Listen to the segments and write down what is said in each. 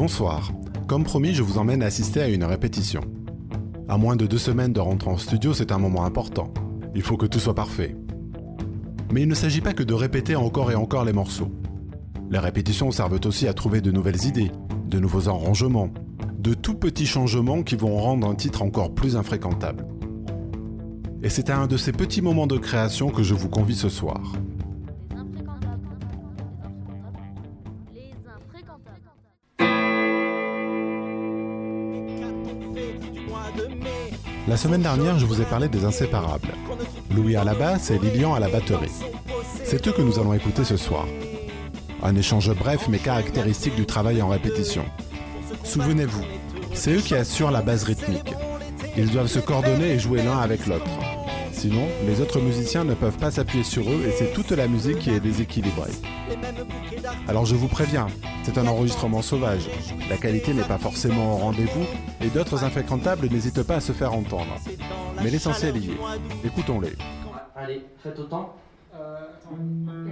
Bonsoir. Comme promis, je vous emmène assister à une répétition. À moins de deux semaines de rentrée en studio, c'est un moment important. Il faut que tout soit parfait. Mais il ne s'agit pas que de répéter encore et encore les morceaux. Les répétitions servent aussi à trouver de nouvelles idées, de nouveaux arrangements, de tout petits changements qui vont rendre un titre encore plus infréquentable. Et c'est à un de ces petits moments de création que je vous convie ce soir. La semaine dernière, je vous ai parlé des inséparables. Louis à la basse et Lilian à la batterie. C'est eux que nous allons écouter ce soir. Un échange bref mais caractéristique du travail en répétition. Souvenez-vous, c'est eux qui assurent la base rythmique. Ils doivent se coordonner et jouer l'un avec l'autre. Sinon, les autres musiciens ne peuvent pas s'appuyer sur eux et c'est toute la musique qui est déséquilibrée. Alors je vous préviens, c'est un enregistrement sauvage. La qualité n'est pas forcément au rendez-vous et d'autres infréquentables n'hésitent pas à se faire entendre. Mais l'essentiel y est. Écoutons-les. Allez, faites autant. Euh, attends.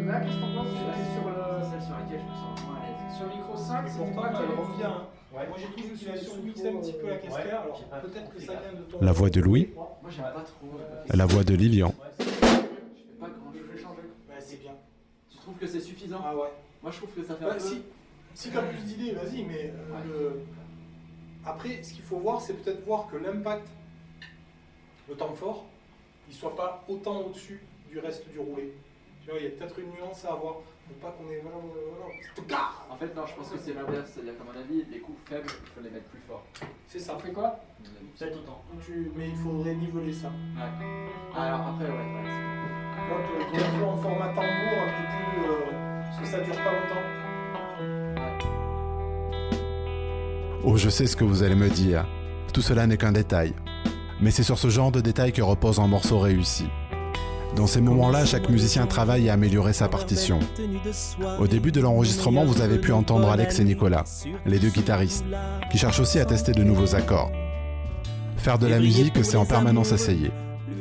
Là, qu'est-ce que t'en penses C'était sur le... Celle sur laquelle je me sens moins à l'aise. Sur le micro 5, c'est Pourtant, pas elle revient. Ouais. Moi, j'ai trouvé que tu as surmixé un petit peu la cascade. Ouais, alors peut-être que ça vient de ton. La voix de Louis, Moi, j'aime pas trop. euh, la voix de Lilian, Je fais pas grand Je vais changer. Bah, c'est bien. Tu trouves que c'est suffisant Ah ouais. Moi, je trouve que ça fait Bah, un peu. si si t'as plus d'idées, vas-y, mais euh, Ouais. le- après, ce qu'il faut voir, c'est peut-être voir que l'impact, le temps fort, il soit pas autant au-dessus du reste du roulé. Il y a peut-être une nuance à avoir. Faut pas qu'on ait. Voilà, voilà, voilà. En fait, non, je pense que c'est l'inverse. C'est-à-dire qu'à mon avis, les coups faibles, il faut les mettre plus fort. C'est ça. Ça fait quoi Peut-être autant. Tu- Mais il faudrait niveler ça. Ouais. Alors après, ouais, ouais, c'est es un peu en format tambour, un peu plus. euh, parce que ça dure pas longtemps. Oh, je sais ce que vous allez me dire. Tout cela n'est qu'un détail. Mais c'est sur ce genre de détail que repose un morceau réussi. Dans ces moments-là, chaque musicien travaille à améliorer sa partition. Au début de l'enregistrement, vous avez pu entendre Alex et Nicolas, les deux guitaristes, qui cherchent aussi à tester de nouveaux accords. Faire de la musique, c'est en permanence essayer.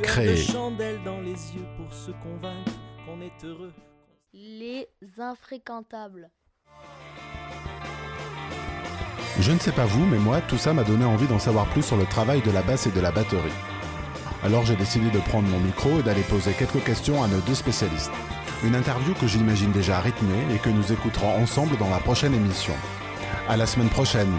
Créer. chandelle dans les yeux pour se convaincre qu'on est heureux. Les infréquentables. Je ne sais pas vous, mais moi, tout ça m'a donné envie d'en savoir plus sur le travail de la basse et de la batterie. Alors j'ai décidé de prendre mon micro et d'aller poser quelques questions à nos deux spécialistes. Une interview que j'imagine déjà rythmée et que nous écouterons ensemble dans la prochaine émission. À la semaine prochaine